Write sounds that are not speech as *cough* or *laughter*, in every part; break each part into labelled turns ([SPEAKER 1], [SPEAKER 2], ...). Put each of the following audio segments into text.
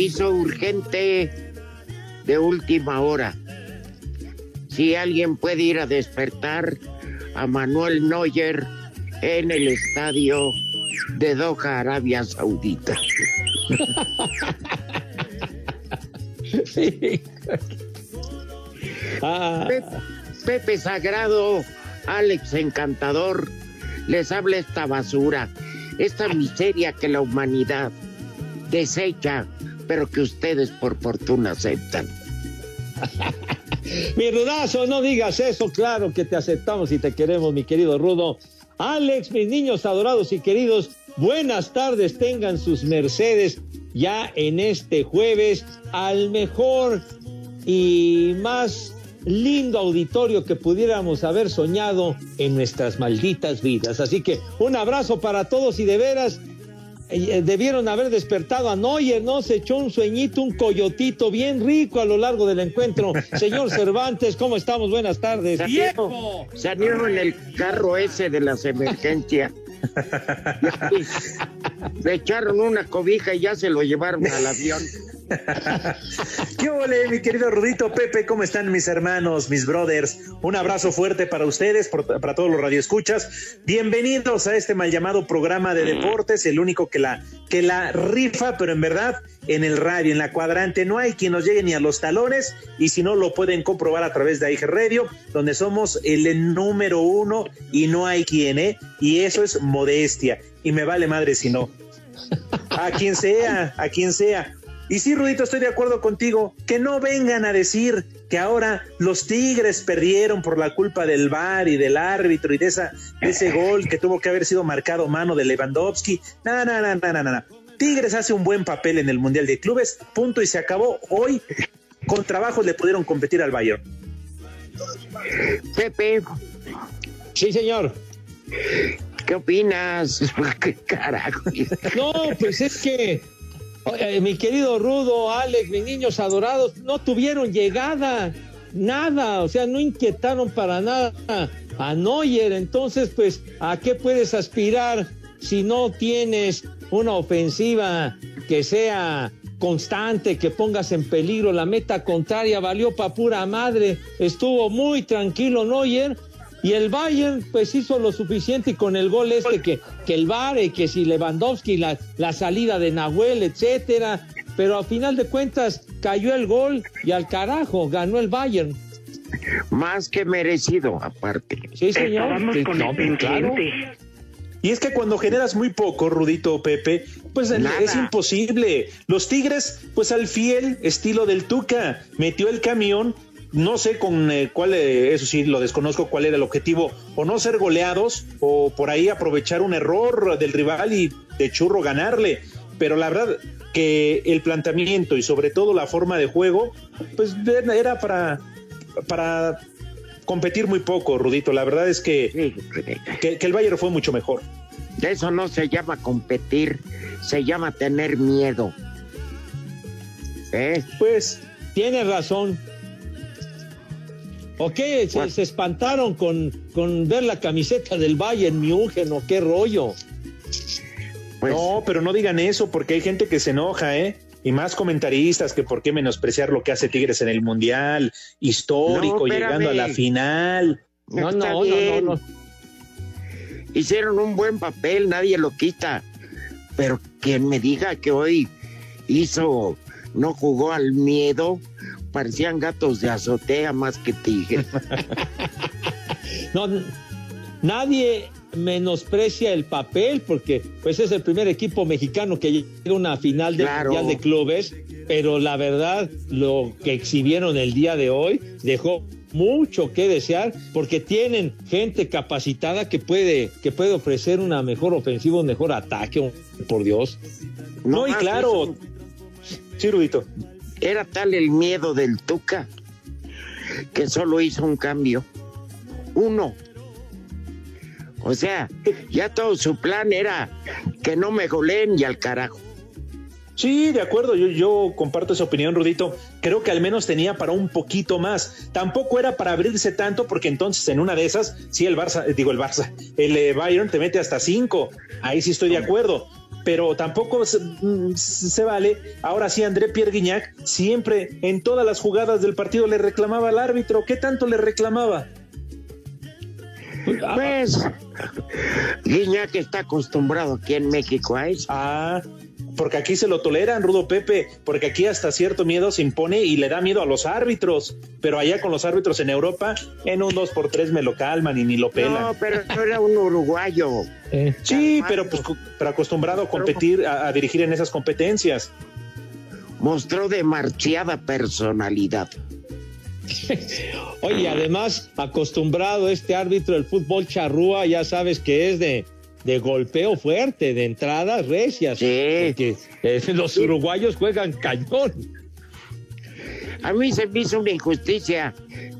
[SPEAKER 1] Aviso urgente de última hora. Si alguien puede ir a despertar a Manuel Neuer en el estadio de Doha, Arabia Saudita. *laughs* Pe- Pepe Sagrado, Alex Encantador, les habla esta basura, esta miseria que la humanidad desecha, pero que ustedes por fortuna aceptan. *laughs*
[SPEAKER 2] Mi rudazo, no digas eso, claro que te aceptamos y te queremos, mi querido Rudo. Alex, mis niños adorados y queridos, buenas tardes, tengan sus mercedes ya en este jueves al mejor y más lindo auditorio que pudiéramos haber soñado en nuestras malditas vidas. Así que un abrazo para todos y de veras eh, debieron haber despertado a Neuer, ¿no? Se echó un sueñito, un coyotito bien rico a lo largo del encuentro. *laughs* Señor Cervantes, ¿cómo estamos? Buenas tardes.
[SPEAKER 1] Salió, salió en el carro ese de las emergencias. *laughs* Le echaron una cobija y ya se lo llevaron al avión.
[SPEAKER 3] ¿Qué ole, mi querido Rudito Pepe? ¿Cómo están mis hermanos, mis brothers? Un abrazo fuerte para ustedes, por- para todos los radioescuchas. Bienvenidos a este mal llamado programa de deportes, el único que la, que la rifa, pero en verdad en el radio, en la cuadrante. No hay quien nos llegue ni a los talones y si no lo pueden comprobar a través de AIG Radio, donde somos el número uno y no hay quien, ¿eh? Y eso es modestia. Y me vale madre si no. A quien sea, a quien sea. Y sí, Rudito, estoy de acuerdo contigo. Que no vengan a decir que ahora los Tigres perdieron por la culpa del VAR y del árbitro y de, esa, de ese *laughs* gol que tuvo que haber sido marcado mano de Lewandowski. No, no, no, no, no, no. Tigres hace un buen papel en el Mundial de Clubes, punto y se acabó. Hoy, con trabajos le pudieron competir al Bayern.
[SPEAKER 1] Pepe,
[SPEAKER 2] Sí, señor.
[SPEAKER 1] ¿qué opinas? *laughs* ¿Qué carajo?
[SPEAKER 2] No, pues es que, oye, mi querido Rudo, Alex, mis niños adorados, no tuvieron llegada, nada, o sea, no inquietaron para nada a Neuer. Entonces, pues, ¿a qué puedes aspirar si no tienes una ofensiva que sea constante, que pongas en peligro la meta contraria? Valió pa' pura madre, estuvo muy tranquilo Neuer. Y el Bayern pues hizo lo suficiente y con el gol este que, que el VAR y que si Lewandowski, la, la salida de Nahuel, etcétera. Pero a final de cuentas cayó el gol y al carajo ganó el Bayern.
[SPEAKER 1] Más que merecido, aparte.
[SPEAKER 2] Sí, señor. Sí,
[SPEAKER 4] con
[SPEAKER 2] no,
[SPEAKER 4] el
[SPEAKER 2] claro.
[SPEAKER 3] Y es que cuando generas muy poco, Rudito Pepe, pues
[SPEAKER 1] Nada.
[SPEAKER 3] es imposible. Los Tigres, pues al fiel estilo del Tuca, metió el camión, no sé con eh, cuál, eh, eso sí, lo desconozco cuál era el objetivo, o no ser goleados, o por ahí aprovechar un error del rival y de churro ganarle. Pero la verdad que el planteamiento y sobre todo la forma de juego, pues era para, para competir muy poco, Rudito. La verdad es que,
[SPEAKER 1] Sí,
[SPEAKER 3] que, que el Bayern fue mucho mejor.
[SPEAKER 1] Eso no se llama competir, se llama tener miedo. ¿Eh?
[SPEAKER 3] Pues
[SPEAKER 2] Tiene razón. ¿O qué? Se,
[SPEAKER 1] Bueno.
[SPEAKER 2] se espantaron con, con ver la camiseta del Bayern München o qué rollo.
[SPEAKER 1] Pues
[SPEAKER 3] no, pero no digan eso porque hay gente que se enoja, ¿eh? y más comentaristas que por qué menospreciar lo que hace Tigres en el Mundial, histórico,
[SPEAKER 1] No,
[SPEAKER 3] llegando a la final.
[SPEAKER 2] No, no, no, no, no.
[SPEAKER 1] Hicieron un buen papel, nadie lo quita. Pero quien me diga que hoy hizo, no jugó al miedo, parecían gatos de azotea más que tigres. *laughs*
[SPEAKER 2] No, nadie menosprecia el papel porque pues es el primer equipo mexicano que llega a una final del
[SPEAKER 1] Claro.
[SPEAKER 2] Mundial de Clubes, pero la verdad lo que exhibieron el día de hoy dejó mucho que desear porque tienen gente capacitada que puede que puede ofrecer una mejor ofensiva, un mejor ataque, por Dios.
[SPEAKER 3] No, y claro,
[SPEAKER 1] hizo-
[SPEAKER 3] sí, Rudito.
[SPEAKER 1] Era tal el miedo del Tuca que solo hizo un cambio. Uno. O sea, ya todo su plan era que no me goleen y al carajo.
[SPEAKER 3] Sí, de acuerdo, yo, yo comparto esa opinión, Rudito. Creo que al menos tenía para un poquito más. Tampoco era para abrirse tanto, porque entonces en una de esas, sí, el Barça, eh, digo el Barça, el eh, Bayern te mete hasta cinco. Ahí sí estoy de acuerdo. Pero tampoco se, mm, se vale. Ahora sí, André Pierre Guignac siempre en todas las jugadas del partido le reclamaba al árbitro. ¿Qué tanto le reclamaba?
[SPEAKER 1] Pues, Guiñac está acostumbrado aquí en México a eso.
[SPEAKER 3] Ah, porque aquí se lo toleran, Rudo Pepe, porque aquí hasta cierto miedo se impone y le da miedo a los árbitros, pero allá con los árbitros en Europa, en un 2 por 3 me lo calman y ni lo pelan.
[SPEAKER 1] No, pero no era un uruguayo. *laughs*
[SPEAKER 2] Eh,
[SPEAKER 3] sí, pero pues pero acostumbrado a competir, a, a dirigir en esas competencias.
[SPEAKER 1] Mostró demasiada personalidad. *laughs*
[SPEAKER 2] Oye, además, acostumbrado este árbitro del fútbol charrúa, ya sabes que es de, de golpeo fuerte, de entradas recias.
[SPEAKER 1] Sí.
[SPEAKER 2] Porque eh, *laughs* los uruguayos juegan cañón.
[SPEAKER 1] A mí se me hizo una injusticia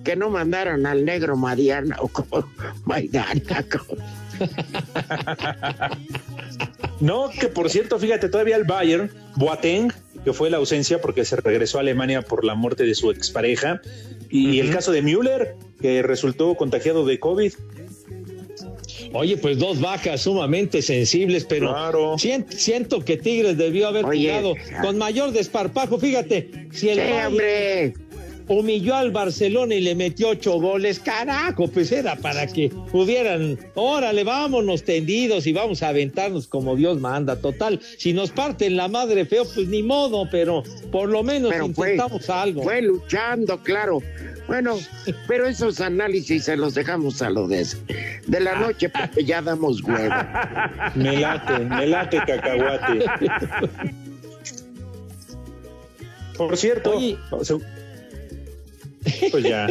[SPEAKER 1] que no mandaron al negro Mariana *laughs* o como Maidana. como- *laughs*
[SPEAKER 3] No, que por cierto, fíjate, todavía el Bayern, Boateng, que fue la ausencia porque se regresó a Alemania por la muerte de su expareja, y el caso de Müller, que resultó contagiado de COVID.
[SPEAKER 2] Oye, pues dos bajas sumamente sensibles, pero
[SPEAKER 3] Claro.
[SPEAKER 2] siento que Tigres debió haber
[SPEAKER 1] Oye,
[SPEAKER 2] jugado con mayor desparpajo. Fíjate, si el
[SPEAKER 1] Sí, hombre.
[SPEAKER 2] humilló al Barcelona y le metió ocho goles, carajo, pues era para que pudieran, órale, vámonos tendidos y vamos a aventarnos como Dios manda. Total, si nos parten la madre feo, pues ni modo, pero por lo menos
[SPEAKER 1] Pero fue,
[SPEAKER 2] intentamos algo.
[SPEAKER 1] fue luchando, claro. Bueno, pero esos análisis se los dejamos a lo de, de la noche porque ya damos huevo. *laughs*
[SPEAKER 3] Me late, me late cacahuate. Por cierto,
[SPEAKER 2] Oye.
[SPEAKER 3] pues ya.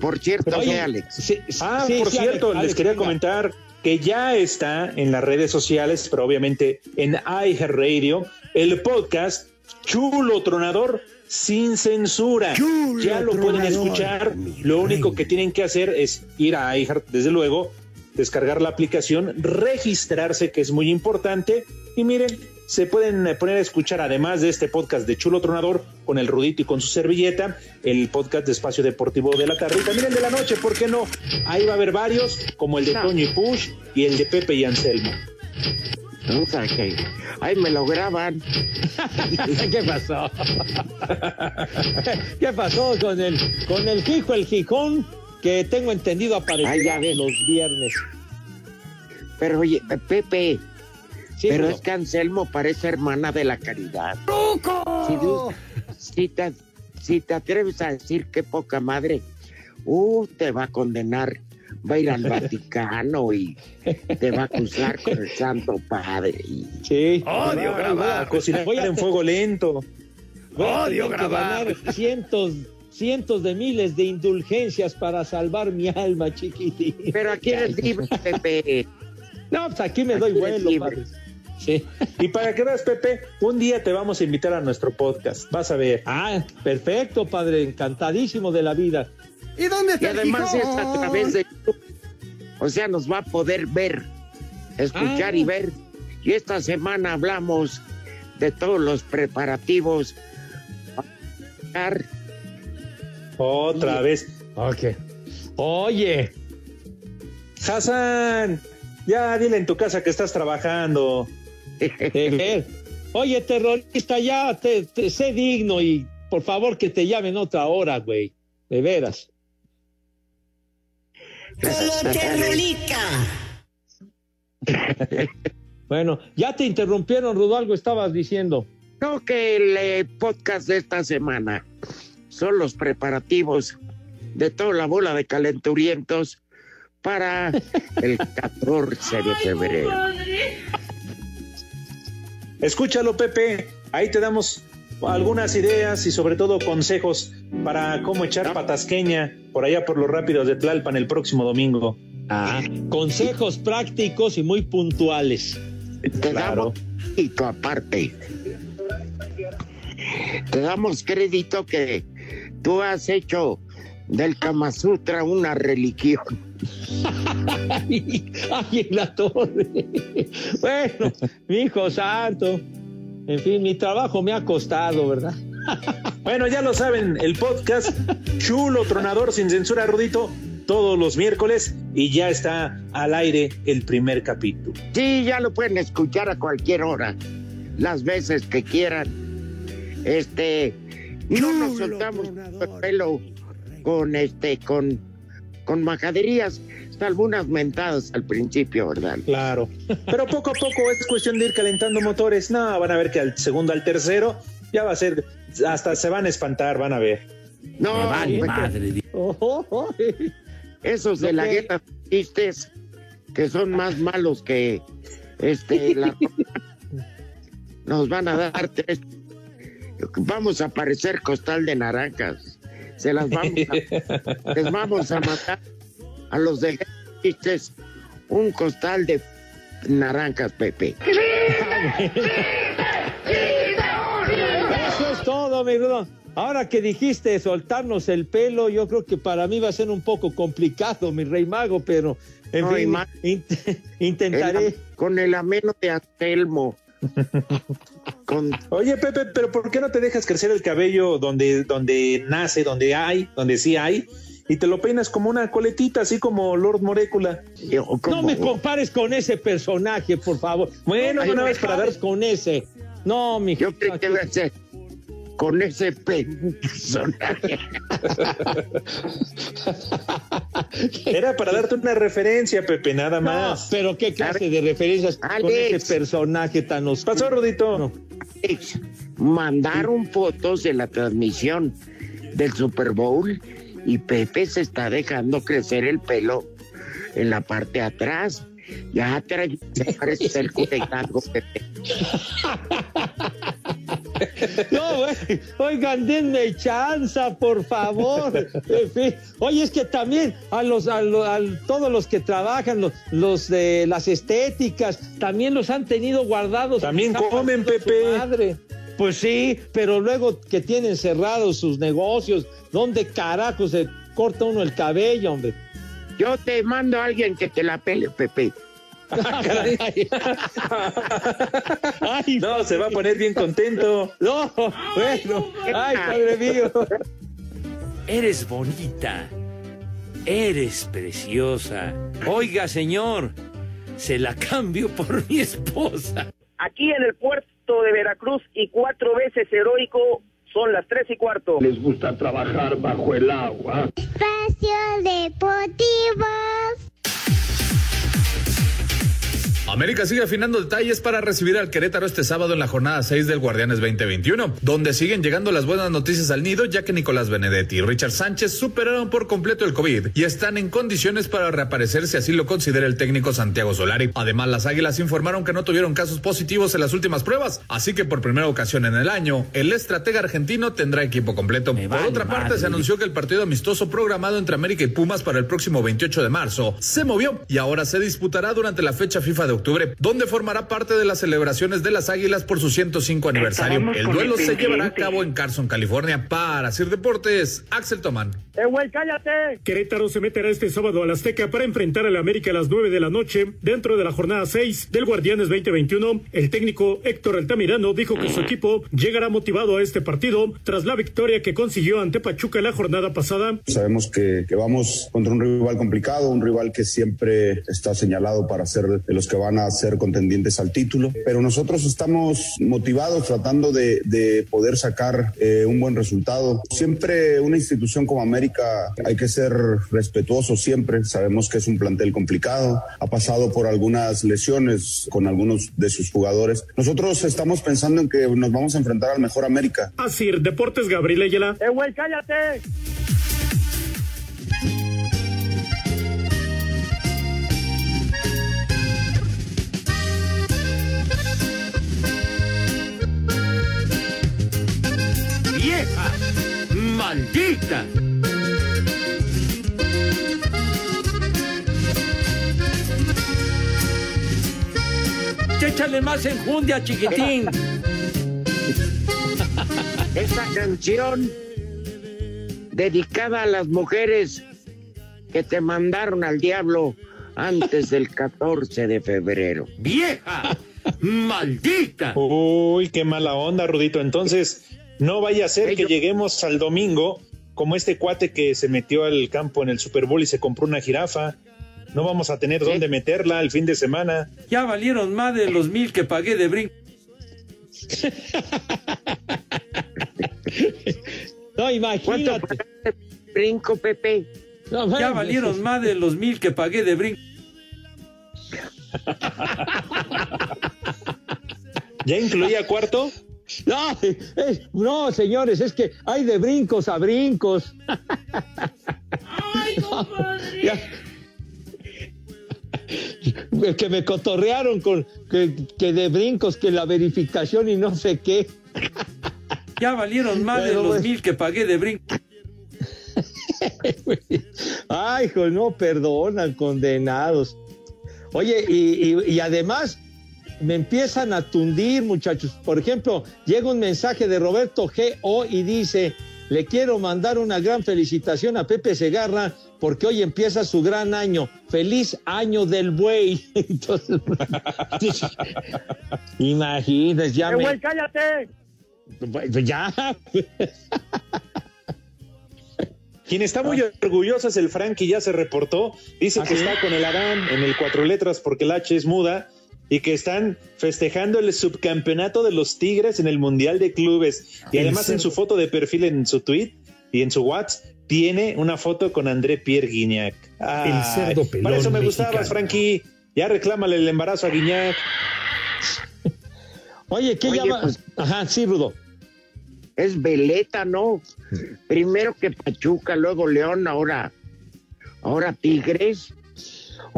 [SPEAKER 1] Por cierto,
[SPEAKER 2] Oye,
[SPEAKER 1] ¿qué, Alex?
[SPEAKER 2] sí,
[SPEAKER 3] Ah,
[SPEAKER 2] sí,
[SPEAKER 3] por
[SPEAKER 2] sí,
[SPEAKER 3] cierto,
[SPEAKER 2] Alex,
[SPEAKER 3] les
[SPEAKER 2] Alex,
[SPEAKER 3] quería
[SPEAKER 2] venga.
[SPEAKER 3] comentar que ya está en las redes sociales, pero obviamente en iHeartRadio, el podcast Chulo Tronador sin censura. ya lo pueden escuchar. Lo único que tienen que hacer es ir a iHeart, desde luego, descargar la aplicación, registrarse, que es muy importante. Y miren, se pueden poner a escuchar, además de este podcast de Chulo Tronador, con el Rudito y con su servilleta, el podcast de Espacio Deportivo de la tarde y también el de la noche, ¿por qué no? Ahí va a haber varios, como el de
[SPEAKER 1] No.
[SPEAKER 3] Toño y Push y el de Pepe y Anselmo.
[SPEAKER 1] Puta que- Ahí me lo graban. *laughs*
[SPEAKER 2] ¿Qué pasó? *laughs* ¿Qué pasó con el con el Jijo, el Gijón? Que tengo entendido aparece
[SPEAKER 1] Ay, ya ves.
[SPEAKER 2] los viernes.
[SPEAKER 1] Pero oye, Pepe,
[SPEAKER 2] Sí,
[SPEAKER 1] pero es que Anselmo parece hermana de la caridad. Si, tú- si te, si te atreves a decir qué poca madre, uh, te va a condenar. Va a ir al Vaticano y te va a acusar con el Santo Padre. y-
[SPEAKER 2] Sí.
[SPEAKER 5] Odio grabar.
[SPEAKER 2] Voy a
[SPEAKER 3] en fuego lento.
[SPEAKER 5] Odio grabar.
[SPEAKER 2] ganar cientos, cientos de miles de indulgencias para salvar mi alma, chiquitín.
[SPEAKER 1] Pero aquí eres libre, Pepe.
[SPEAKER 2] No, pues aquí me doy
[SPEAKER 1] Aquí
[SPEAKER 2] vuelo,
[SPEAKER 1] libre.
[SPEAKER 2] padre. Sí.
[SPEAKER 3] Y para que veas, Pepe, un día te vamos a invitar a nuestro podcast. Vas a ver.
[SPEAKER 2] Ah, perfecto, padre, encantadísimo de la vida.
[SPEAKER 6] ¿Y dónde
[SPEAKER 1] Y
[SPEAKER 6] está el
[SPEAKER 1] además es a través de YouTube. O sea, nos va a poder ver, escuchar
[SPEAKER 2] Ah.
[SPEAKER 1] y ver. Y esta semana hablamos de todos los preparativos. para
[SPEAKER 3] Otra vez.
[SPEAKER 2] Ok. Oye,
[SPEAKER 3] Hassan, ya dile en tu casa que estás trabajando.
[SPEAKER 2] De *laughs* ver. Oye, terrorista, ya te, te- sé digno y por favor que te llamen otra hora, güey. De veras. *laughs* Bueno, ya te interrumpieron, Rudo, algo estabas diciendo.
[SPEAKER 1] No, que el eh, podcast de esta semana son los preparativos de toda la bola de calenturientos para *laughs* el 14 de febrero.
[SPEAKER 3] Escúchalo, Pepe. Ahí te damos algunas ideas y sobre todo consejos para cómo echar patasqueña por allá por los rápidos de Tlalpan el próximo domingo.
[SPEAKER 2] Ah, consejos prácticos y muy puntuales.
[SPEAKER 1] Te damos crédito aparte. Te damos crédito que tú has hecho del Kama Sutra una religión. *laughs*
[SPEAKER 2] Ay, ay, en la torre. Bueno, mi hijo santo. En fin, mi trabajo me ha costado, ¿verdad? *laughs*
[SPEAKER 3] Bueno, ya lo saben, el podcast chulo, tronador, sin censura, Rudito, todos los miércoles y ya está al aire el primer capítulo.
[SPEAKER 1] Sí, ya lo pueden escuchar a cualquier hora, las veces que quieran. Este, no nos soltamos el pelo con este, con, con majaderías, algunas mentadas al principio, ¿verdad?
[SPEAKER 3] Claro. *laughs* Pero poco a poco es cuestión de ir calentando motores. No, van a ver que al segundo, al tercero, ya va a ser, hasta se van a espantar, van a ver.
[SPEAKER 1] No,
[SPEAKER 5] Me vale madre.
[SPEAKER 2] Oh, oh, oh.
[SPEAKER 1] esos de la de chistes que son más malos que este la- *laughs* nos van a dar tres vamos a parecer costal de naranjas se las vamos a, les vamos a matar a los de chistes un costal de naranjas Pepe.
[SPEAKER 2] Eso es todo, mi Rudo. Ahora que dijiste soltarnos el pelo, yo creo que para mí va a ser un poco complicado, mi rey mago, pero en
[SPEAKER 1] No,
[SPEAKER 2] fin, int- *laughs* intentaré.
[SPEAKER 1] El- con el ameno de Anselmo con
[SPEAKER 3] Oye, Pepe, pero ¿por qué no te dejas crecer el cabello donde, donde nace, donde hay, donde sí hay? Y te lo peinas como una coletita, así como Lord Morécula.
[SPEAKER 1] o
[SPEAKER 2] No me compares con ese personaje, por favor.
[SPEAKER 3] Bueno,
[SPEAKER 2] no
[SPEAKER 3] una
[SPEAKER 2] me
[SPEAKER 3] vez para dar-
[SPEAKER 2] con ese. No, mi
[SPEAKER 1] yo creo que va a ser con ese personaje *laughs*
[SPEAKER 3] Era para darte una referencia, Pepe, nada
[SPEAKER 2] No,
[SPEAKER 3] más.
[SPEAKER 2] pero qué clase de referencias con ese personaje tan oscuro.
[SPEAKER 3] Pasó, Rudito.
[SPEAKER 2] No.
[SPEAKER 1] Alex, mandaron fotos de la transmisión del Super Bowl y Pepe se está dejando crecer el pelo en la parte de atrás. Ya trae, parece el *laughs* Pepe. *laughs*
[SPEAKER 2] No, güey. Oigan, denme chanza, por favor. En fin. Oye, es que también a los, a, lo- a todos los que trabajan, los, los de las estéticas, también los han tenido guardados.
[SPEAKER 3] También comen, Pepe.
[SPEAKER 2] madre. Pues sí, pero luego que tienen cerrados sus negocios, ¿dónde carajo se corta uno el cabello, hombre?
[SPEAKER 1] Yo te mando a alguien que te la pele, Pepe.
[SPEAKER 2] Ay,
[SPEAKER 3] No, se va a poner bien contento.
[SPEAKER 2] no, bueno, ay, padre mío.
[SPEAKER 5] Eres bonita. Eres preciosa. Oiga, señor, se la cambio por mi esposa.
[SPEAKER 4] aquí en el puerto de Veracruz y cuatro veces heroico son las tres y cuarto.
[SPEAKER 7] Espacio Deportivo.
[SPEAKER 8] América sigue afinando detalles para recibir al Querétaro este sábado en la jornada 6 del Guardianes 2021, donde siguen llegando las buenas noticias al nido, ya que Nicolás Benedetti y Richard Sánchez superaron por completo el COVID y están en condiciones para reaparecer si así lo considera el técnico Santiago Solari. Además, las Águilas informaron que no tuvieron casos positivos en las últimas pruebas, así que por primera ocasión en el año, el estratega argentino tendrá equipo completo. Por otra parte,
[SPEAKER 5] madre.
[SPEAKER 8] se anunció que el partido amistoso programado entre América y Pumas para el próximo 28 de marzo se movió y ahora se disputará durante la fecha FIFA de octubre, donde formará parte de las celebraciones de las Águilas por su 105 aniversario.
[SPEAKER 4] Estábamos
[SPEAKER 8] El duelo
[SPEAKER 4] el
[SPEAKER 8] se llevará a cabo en Carson, California. Para Sir Deportes, Axel Tomán.
[SPEAKER 4] ¡Eh, güey, cállate!
[SPEAKER 9] Querétaro se meterá este sábado al Azteca para enfrentar al América a las 9 de la noche dentro de la jornada 6 del Guardianes 2021. El técnico Héctor Altamirano dijo que su equipo llegará motivado a este partido tras la victoria que consiguió ante Pachuca la jornada pasada.
[SPEAKER 10] Sabemos que, que vamos contra un rival complicado, un rival que siempre está señalado para ser de los que van van a ser contendientes al título, pero nosotros estamos motivados tratando de, de poder sacar eh, un buen resultado. Siempre una institución como América hay que ser respetuoso siempre, sabemos que es un plantel complicado, ha pasado por algunas lesiones con algunos de sus jugadores. Nosotros estamos pensando en que nos vamos a enfrentar al mejor América.
[SPEAKER 9] Así, Deportes Gabriel Ayala.
[SPEAKER 4] ¡Eh, güey, cállate!
[SPEAKER 5] ¡Maldita! Échale más enjundia, chiquitín. *laughs*
[SPEAKER 1] Esta canción dedicada a las mujeres que te mandaron al diablo antes del 14 de febrero.
[SPEAKER 5] ¡Vieja! ¡Maldita!
[SPEAKER 3] Uy, qué mala onda, Rudito. Entonces, no vaya a ser que lleguemos al domingo como este cuate que se metió al campo en el Super Bowl y se compró una jirafa. No vamos a tener dónde meterla el fin de semana.
[SPEAKER 5] Ya valieron más de los mil que pagué de brinco. *laughs*
[SPEAKER 2] No, imagínate.
[SPEAKER 1] Brinco, Pepe.
[SPEAKER 2] No,
[SPEAKER 5] Ya valieron más de los mil que pagué de brinco. *laughs*
[SPEAKER 3] ¿Ya incluía cuarto?
[SPEAKER 2] No, eh, no, señores, es que hay de brincos a brincos. Ya. Que me cotorrearon con que, que de brincos, que la verificación y no sé qué.
[SPEAKER 5] Ya valieron más de los
[SPEAKER 2] pues-
[SPEAKER 5] mil que pagué de brinco.
[SPEAKER 2] Ay, hijo, no perdonan, condenados. Oye, y, y- y además me empiezan a tundir, muchachos. Por ejemplo, llega un mensaje de Roberto G.O. y dice, le quiero mandar una gran felicitación a Pepe Segarra porque hoy empieza su gran año. Feliz año del buey. *laughs* Entonces, *laughs* imagínate, ya
[SPEAKER 4] ¡Eh,
[SPEAKER 2] me...
[SPEAKER 4] güey, cállate!
[SPEAKER 2] Pues ya. *laughs*
[SPEAKER 3] Quien está muy orgulloso es el Frankie, ya se reportó. Dice que está con el Adán en el cuatro letras porque el H es muda y que están festejando el subcampeonato de los Tigres en el Mundial de Clubes. Y además en su foto de perfil en su tweet y en su WhatsApp tiene una foto con André Pierre Guignac. Ay,
[SPEAKER 9] El cerdo pelón
[SPEAKER 3] Para eso me
[SPEAKER 9] mexicano.
[SPEAKER 3] gustabas, Frankie. Ya reclámale el embarazo a Guignac. *laughs*
[SPEAKER 2] Oye, ¿qué
[SPEAKER 1] Oye,
[SPEAKER 2] llama?
[SPEAKER 1] pues-
[SPEAKER 2] Ajá, sí, Rudo.
[SPEAKER 1] Es veleta, ¿no? Primero que Pachuca, luego León, ahora, ahora Tigres.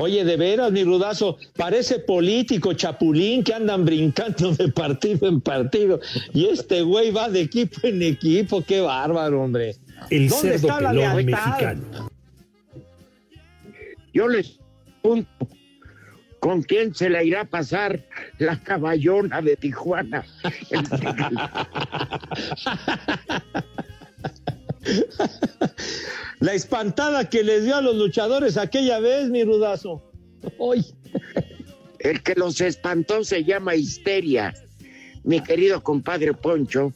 [SPEAKER 2] Oye, de veras, mi rudazo, parece político chapulín que andan brincando de partido en partido. Y este güey va de equipo en equipo, qué bárbaro, hombre.
[SPEAKER 9] El
[SPEAKER 2] ¿Dónde
[SPEAKER 9] cerdo
[SPEAKER 2] está la
[SPEAKER 9] pelón
[SPEAKER 2] lealtad?
[SPEAKER 9] mexicano.
[SPEAKER 1] Yo les pregunto, ¿con quién se le irá a pasar la caballona de Tijuana? *laughs* *laughs*
[SPEAKER 2] La espantada que les dio a los luchadores aquella vez, mi rudazo. Hoy.
[SPEAKER 1] El que los espantó se llama histeria. Mi querido compadre Poncho,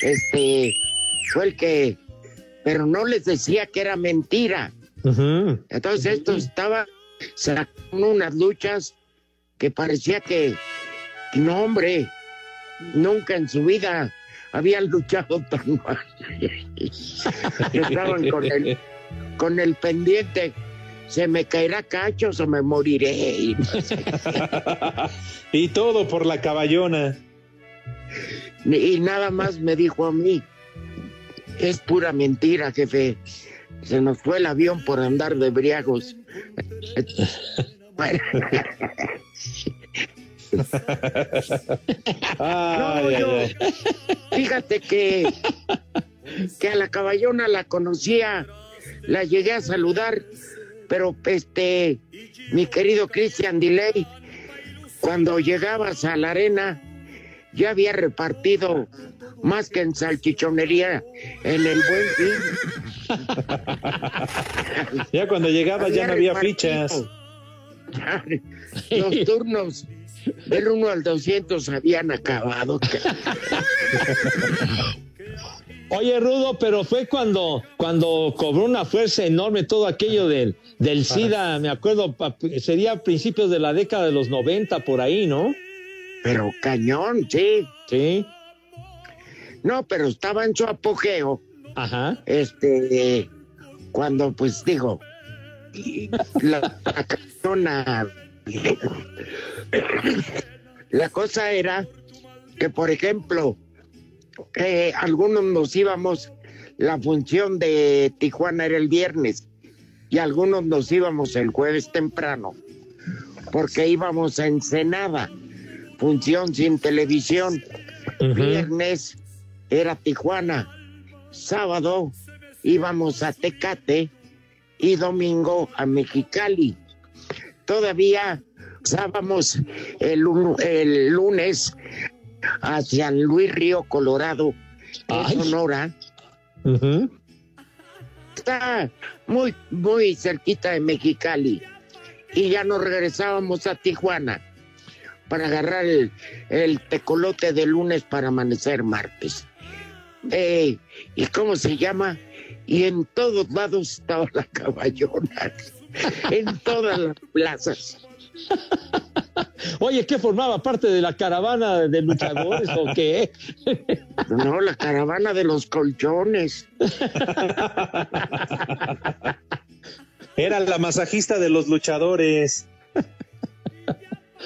[SPEAKER 1] este, fue el que, pero no les decía que era mentira. Entonces esto estaba sacando unas luchas que parecía que, no hombre, nunca en su vida habían luchado tan mal. *laughs* Estaban con el, con el pendiente, se me caerá cachos o me moriré. Y *laughs*
[SPEAKER 3] todo por la caballona.
[SPEAKER 1] Y nada más me dijo a mí, es pura mentira, jefe. Se nos fue el avión por andar de briagos. *laughs* Bueno. No, yo- fíjate que, que a la caballona la conocía, la llegué a saludar, pero este, mi querido Christian Delay, cuando llegabas a la arena, ya había repartido más que en salchichonería en el buen fin.
[SPEAKER 3] Ya cuando llegaba ya no había fichas.
[SPEAKER 1] Los turnos del 1 al 200 habían acabado.
[SPEAKER 2] Oye, Rudo, pero fue cuando, cuando cobró una fuerza enorme todo aquello del, del SIDA, me acuerdo, sería a principios de la década de los 90 por ahí, ¿no?
[SPEAKER 1] Pero cañón, sí.
[SPEAKER 2] Sí.
[SPEAKER 1] No, pero estaba en su apogeo.
[SPEAKER 2] Ajá.
[SPEAKER 1] Este, cuando, pues digo, la *laughs* persona- la cosa era que, por ejemplo, eh, algunos nos íbamos, la función de Tijuana era el viernes y algunos nos íbamos el jueves temprano porque íbamos a Ensenada, función sin televisión. Viernes era Tijuana, sábado íbamos a Tecate y domingo a Mexicali. Todavía usábamos el, el lunes a San Luis Río Colorado, es Sonora. Está muy, muy cerquita de Mexicali. Y ya nos regresábamos a Tijuana para agarrar el, el tecolote de lunes para amanecer martes. Eh, ¿Y cómo se llama? Y en todos lados estaba la caballona. *laughs* en todas las plazas.
[SPEAKER 2] Oye, ¿qué formaba parte de la caravana de luchadores o qué?
[SPEAKER 1] No, la caravana de los colchones.
[SPEAKER 3] Era la masajista de los luchadores.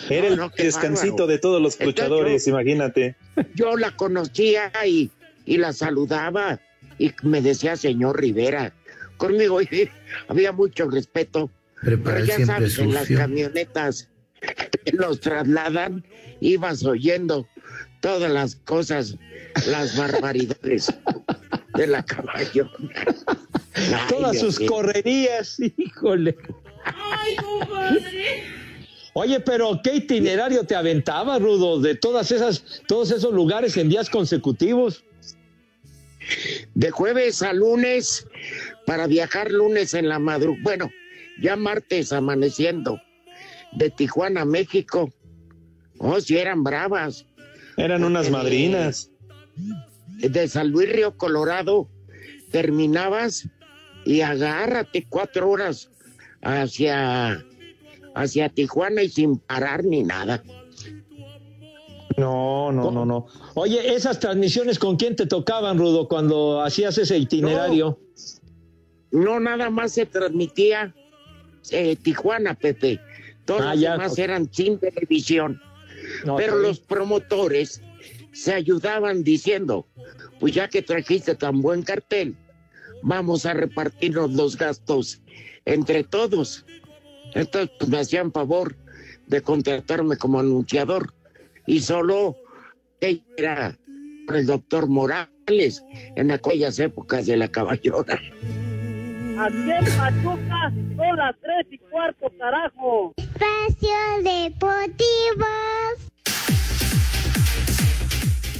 [SPEAKER 3] Era el
[SPEAKER 1] No, no, qué
[SPEAKER 3] descansito
[SPEAKER 1] bárbaro.
[SPEAKER 3] de todos los
[SPEAKER 1] Entonces,
[SPEAKER 3] luchadores,
[SPEAKER 1] yo-
[SPEAKER 3] imagínate.
[SPEAKER 1] Yo la conocía y, y la saludaba y me decía señor Rivera. Conmigo y- *laughs* había mucho respeto. Pero ya
[SPEAKER 11] siempre
[SPEAKER 1] sabes, en las camionetas que *laughs* los trasladan, ibas oyendo todas las cosas, las barbaridades *laughs* de la caballona. Ay,
[SPEAKER 2] Todas
[SPEAKER 1] Dios
[SPEAKER 2] sus correrías, híjole. Oye, pero ¿qué itinerario te aventaba, Rudo, de todas esas, todos esos lugares en días consecutivos?
[SPEAKER 1] de jueves a lunes para viajar lunes en la madrugada. Bueno, ya martes amaneciendo de Tijuana a México. Oh, si eran bravas.
[SPEAKER 3] Eran unas madrinas.
[SPEAKER 1] De San Luis Río Colorado terminabas y agárrate cuatro horas hacia, hacia Tijuana y sin parar ni nada.
[SPEAKER 3] No, no, no, no.
[SPEAKER 2] Oye, esas transmisiones, ¿con quién te tocaban, Rudo, cuando hacías ese itinerario?
[SPEAKER 1] No, nada más se transmitía eh, Tijuana, Pepe. Todos
[SPEAKER 2] Ah,
[SPEAKER 1] los
[SPEAKER 2] ya,
[SPEAKER 1] demás eran sin televisión. Pero los promotores se ayudaban diciendo, pues ya que trajiste tan buen cartel, vamos a repartirnos los gastos entre todos. Entonces pues, me hacían favor de contratarme como anunciador y solo era el doctor Morales en aquellas épocas de la caballona.
[SPEAKER 4] Aquí en Pachuca son las tres y cuarto, carajo.
[SPEAKER 7] Espacio Deportivo.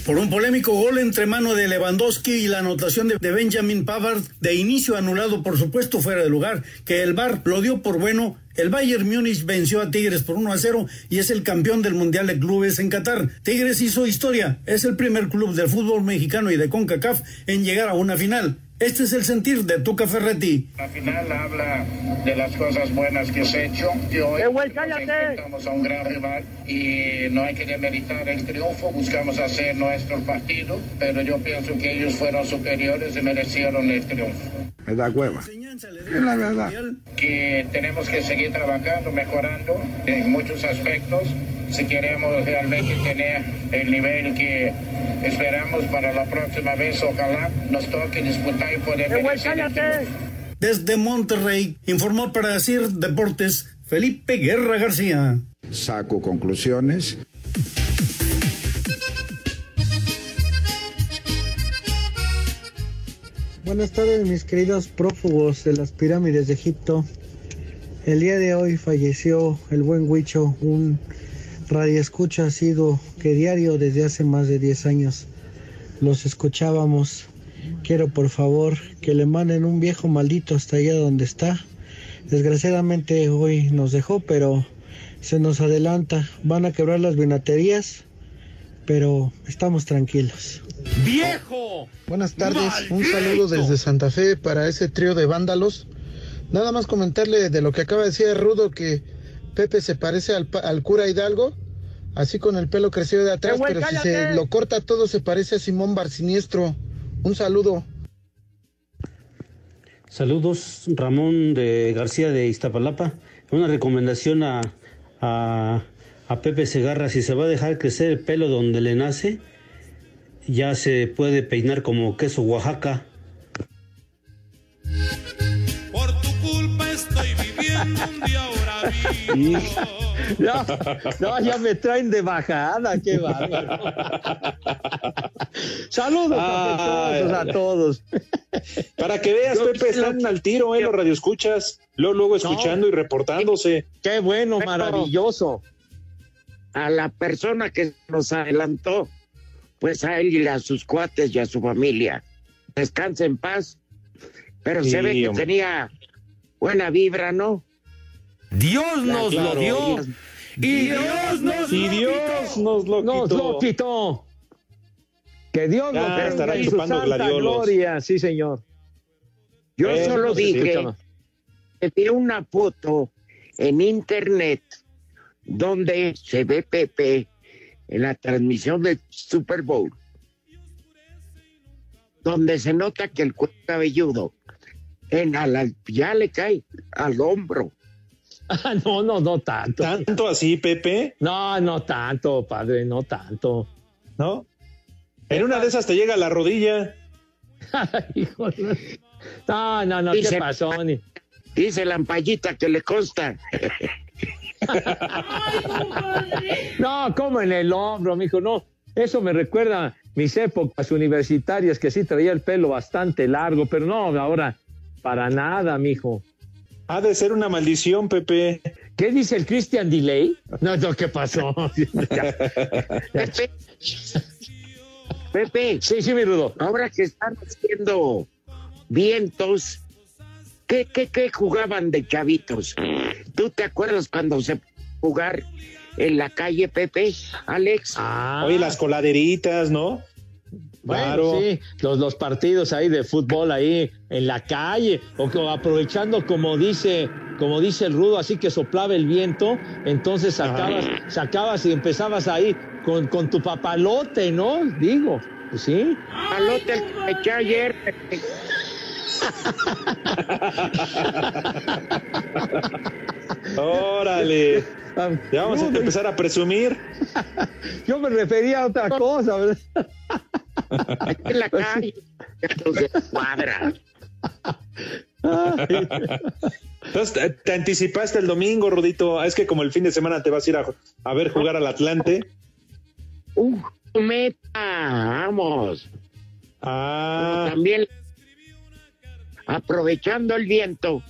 [SPEAKER 12] Por un polémico gol entre mano de Lewandowski y la anotación de, de Benjamin Pavard, de inicio anulado, por supuesto, fuera de lugar, que el VAR lo dio por bueno. El Bayern Múnich venció a Tigres por 1 a 0 y es el campeón del Mundial de Clubes en Qatar. Tigres hizo historia, es el primer club del fútbol mexicano y de CONCACAF en llegar a una final. Este es el sentir de Tuca Ferretti.
[SPEAKER 13] La final habla de las cosas buenas que se hecho. Y hoy nos enfrentamos a un gran rival y no hay que demeritar el triunfo, buscamos hacer nuestro partido, pero yo pienso que ellos fueron superiores y merecieron el triunfo.
[SPEAKER 14] Me da hueva. Es la verdad.
[SPEAKER 13] Que tenemos que seguir trabajando, mejorando en muchos aspectos si queremos realmente tener el nivel que esperamos para la próxima vez. Ojalá nos toque disputar y poder el.
[SPEAKER 12] Desde Monterrey, informó para decir Deportes Felipe Guerra García.
[SPEAKER 15] Saco conclusiones.
[SPEAKER 16] Buenas tardes mis queridos prófugos de las pirámides de Egipto. El día de hoy falleció el buen Huicho, un radioescucha asiduo que diario desde hace más de 10 años los escuchábamos. Quiero por favor que le manden un viejo maldito hasta allá donde está. Desgraciadamente hoy nos dejó, pero se nos adelanta. Van a quebrar las vinaterías, pero estamos tranquilos.
[SPEAKER 17] ¡Viejo!
[SPEAKER 18] Buenas tardes, un saludo desde Santa Fe para ese trío de vándalos. Nada más comentarle de lo que acaba de decir Rudo que Pepe se parece al, al cura Hidalgo, así con el pelo crecido de atrás,
[SPEAKER 5] ¡Eh, güey,
[SPEAKER 18] pero si se lo corta todo se parece a Simón Barciniestro. Un saludo.
[SPEAKER 11] Saludos, Ramón de García de Iztapalapa. Una recomendación a, a, a Pepe Segarra, si se va a dejar crecer el pelo donde le nace, ya se puede peinar como queso Oaxaca.
[SPEAKER 5] Por tu culpa estoy viviendo un día
[SPEAKER 2] Y- *laughs* No, no, ya me traen de bajada, qué bárbaro. *laughs* Saludos a todos.
[SPEAKER 3] Para que veas, Pepe, están al tiro, ¿eh? Los radioescuchas. Luego, luego escuchando y reportándose.
[SPEAKER 2] Qué bueno, maravilloso.
[SPEAKER 1] A la persona que nos adelantó, pues a él y a sus cuates y a su familia. Descanse en paz. Pero
[SPEAKER 3] Sí,
[SPEAKER 1] se ve que
[SPEAKER 3] hombre.
[SPEAKER 1] tenía buena vibra, ¿no?
[SPEAKER 17] Dios nos
[SPEAKER 1] Claro,
[SPEAKER 17] lo dio.
[SPEAKER 1] Dios-
[SPEAKER 17] Y Dios nos
[SPEAKER 3] Y
[SPEAKER 17] lo
[SPEAKER 3] Dios nos lo
[SPEAKER 2] Nos
[SPEAKER 3] quitó.
[SPEAKER 2] lo quitó. Que Dios
[SPEAKER 3] Ya
[SPEAKER 2] lo tenga en su santa
[SPEAKER 3] gladiolos.
[SPEAKER 2] gloria. Sí, señor.
[SPEAKER 1] Yo
[SPEAKER 3] Eh,
[SPEAKER 1] solo
[SPEAKER 3] no
[SPEAKER 1] dije que vi una foto en internet donde se ve Pepe en la transmisión del Super Bowl, donde se nota que el cuero cabelludo en al- ya le cae al hombro.
[SPEAKER 2] Ah, *laughs* no, no, no tanto.
[SPEAKER 3] ¿Tanto así, Pepe?
[SPEAKER 2] No, no tanto, padre, no tanto.
[SPEAKER 3] ¿No? En una de esas te llega a la rodilla. *laughs*
[SPEAKER 2] Hijo de- No, no, no,
[SPEAKER 1] Dice-
[SPEAKER 2] ¿qué pasó? Ni-
[SPEAKER 1] Dice la ampallita que le consta. *laughs*
[SPEAKER 2] No, como en el hombro, mijo, no. Eso me recuerda mis épocas universitarias que sí traía el pelo bastante largo, pero no, ahora para nada, mijo.
[SPEAKER 3] Ha de ser una maldición, Pepe.
[SPEAKER 2] ¿Qué dice el Christian Delay? No, no, ¿qué pasó? *laughs*
[SPEAKER 1] Pepe, Pepe,
[SPEAKER 2] sí, sí, mi rudo.
[SPEAKER 1] ahora que están haciendo vientos, ¿qué, qué, qué jugaban de chavitos? ¿Tú te acuerdas cuando se jugar en la calle, Pepe, Alex?
[SPEAKER 2] Ah,
[SPEAKER 3] Oye, las coladeritas, ¿no?
[SPEAKER 2] Bueno,
[SPEAKER 3] Claro.
[SPEAKER 2] sí, los, los partidos ahí de fútbol ahí en la calle, o aprovechando como dice, como dice el rudo, así que soplaba el viento, entonces sacabas, sacabas y empezabas ahí con, con tu papalote, ¿no? Digo, pues sí.
[SPEAKER 1] Palote el que me eché ayer.
[SPEAKER 3] Órale. Ya vamos a empezar a presumir. *laughs*
[SPEAKER 2] Yo me refería a otra cosa, ¿verdad?
[SPEAKER 1] En la calle. Gatos de cuadra.
[SPEAKER 3] Entonces, te, te anticipaste el domingo, Rudito. Es que como el fin de semana te vas a ir a, a ver jugar al Atlante.
[SPEAKER 1] ¡Uh, meta! ¡Vamos!
[SPEAKER 3] Ah,
[SPEAKER 1] También, aprovechando el viento,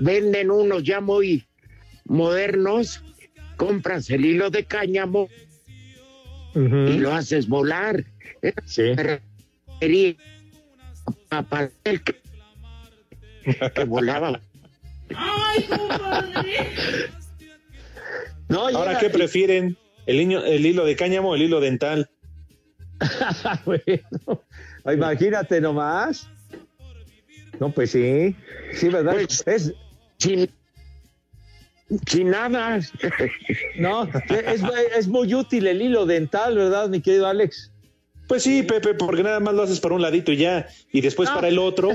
[SPEAKER 1] venden unos ya muy modernos, compras el hilo de cáñamo
[SPEAKER 2] ujú.
[SPEAKER 1] y lo haces volar.
[SPEAKER 2] Sí.
[SPEAKER 1] Quería para el que, que volaba.
[SPEAKER 2] No,
[SPEAKER 3] ahora qué prefieren, el, niño, el hilo de cáñamo o el hilo dental. *laughs*
[SPEAKER 2] bueno, imagínate nomás. No, pues sí, sí, ¿verdad?
[SPEAKER 1] Pues-
[SPEAKER 2] es,
[SPEAKER 1] Sin, sin nada.
[SPEAKER 2] no, es, es muy útil el hilo dental, ¿verdad, mi querido Alex?
[SPEAKER 3] Pues sí, Pepe, porque nada más lo haces para un ladito y ya, y después
[SPEAKER 2] No.
[SPEAKER 3] para el otro,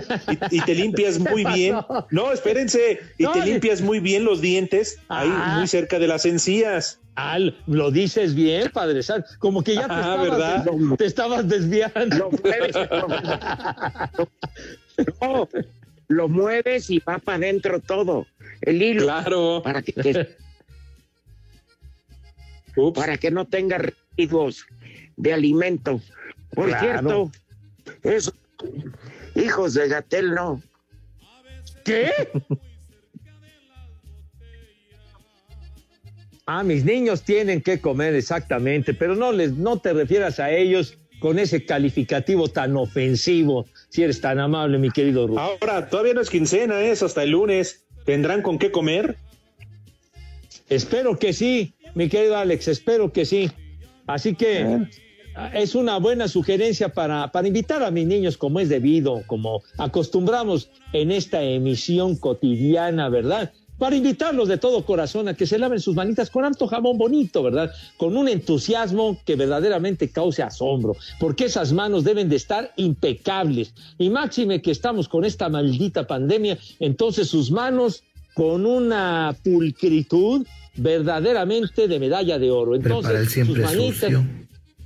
[SPEAKER 3] y, y te limpias *laughs* muy bien. No, espérense, y
[SPEAKER 2] No,
[SPEAKER 3] te limpias muy bien los dientes ahí
[SPEAKER 2] Ah.
[SPEAKER 3] muy cerca de las encías.
[SPEAKER 2] Ah, lo dices bien, Padre Santo. Como que ya te,
[SPEAKER 3] Ah,
[SPEAKER 2] estabas,
[SPEAKER 3] ¿verdad?
[SPEAKER 2] des- te estabas desviando.
[SPEAKER 1] Lo mueves, *laughs* no, lo mueves y va para adentro todo. El hilo.
[SPEAKER 3] Claro.
[SPEAKER 1] Para que, te- para que no tenga residuos de alimento. Por
[SPEAKER 2] Claro.
[SPEAKER 1] cierto, esos hijos de Gatel no.
[SPEAKER 2] ¿Qué? Ah, mis niños tienen que comer exactamente, pero no les, no te refieras a ellos con ese calificativo tan ofensivo, si eres tan amable, mi querido Ruth.
[SPEAKER 3] Ahora, todavía no es quincena, es hasta el lunes. ¿Tendrán con qué comer?
[SPEAKER 2] Espero que sí, mi querido Alex, espero que sí. Así que, es una buena sugerencia para, para invitar a mis niños como es debido, como acostumbramos en esta emisión cotidiana, ¿verdad? Para invitarlos de todo corazón a que se laven sus manitas con harto jamón bonito, ¿verdad? Con un entusiasmo que verdaderamente cause asombro, porque esas manos deben de estar impecables. Y máxime que estamos con esta maldita pandemia, entonces sus manos con una pulcritud verdaderamente de medalla de oro. Entonces, sus manitas,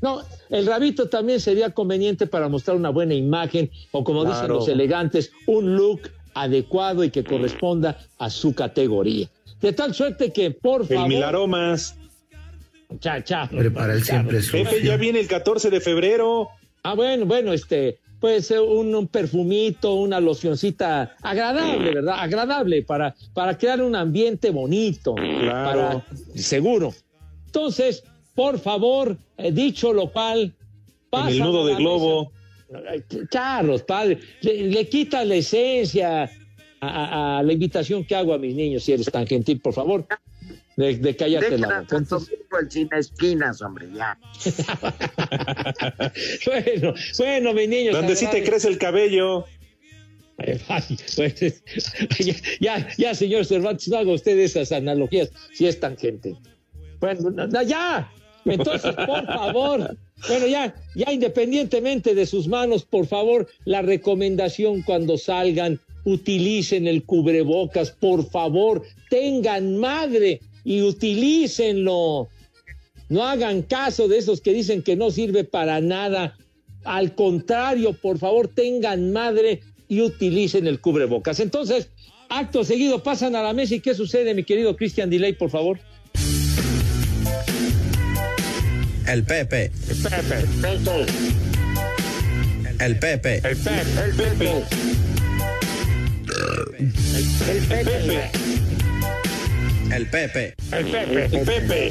[SPEAKER 2] no, el rabito también sería conveniente para mostrar una buena imagen o como dicen los elegantes, un look adecuado y que corresponda a su categoría. De tal suerte que, por favor...
[SPEAKER 19] El Milaromas.
[SPEAKER 2] Cha, cha.
[SPEAKER 15] Prepara el siempre.
[SPEAKER 19] Pepe, ya viene el 14 de febrero.
[SPEAKER 2] Ah, bueno, bueno, este, puede ser un, un, perfumito, una locioncita agradable, ¿verdad? Agradable para, para crear un ambiente bonito.
[SPEAKER 19] Claro.
[SPEAKER 2] Para, seguro. Entonces, por favor, eh, dicho lo cual,
[SPEAKER 19] en el nudo de globo.
[SPEAKER 2] Charlos, padre, le, le quita la esencia a, a, a, la invitación que hago a mis niños, si eres tan gentil, por favor. De, de cállate la boca.
[SPEAKER 1] Entonces... el sin esquinas, hombre, ya. *laughs*
[SPEAKER 2] bueno, bueno, mis niños.
[SPEAKER 19] Donde sí te crece el cabello.
[SPEAKER 2] Ay, pues, *laughs* ya, ya, ya, señor Cervantes, no haga usted esas analogías, si es tangente. Bueno, ya. Entonces, por favor, bueno, ya, ya independientemente de sus manos, por favor, la recomendación cuando salgan, utilicen el cubrebocas, por favor, tengan madre y utilícenlo. No hagan caso de esos que dicen que no sirve para nada. Al contrario, por favor, tengan madre y utilicen el cubrebocas. Entonces, acto seguido pasan a la mesa y ¿qué sucede, mi querido Christian Delay, por favor?
[SPEAKER 5] El Pepe.
[SPEAKER 1] El Pepe.
[SPEAKER 5] El Pepe.
[SPEAKER 19] El Pepe.
[SPEAKER 1] El Pepe. El Pepe.
[SPEAKER 5] El Pepe.
[SPEAKER 19] El Pepe. El Pepe.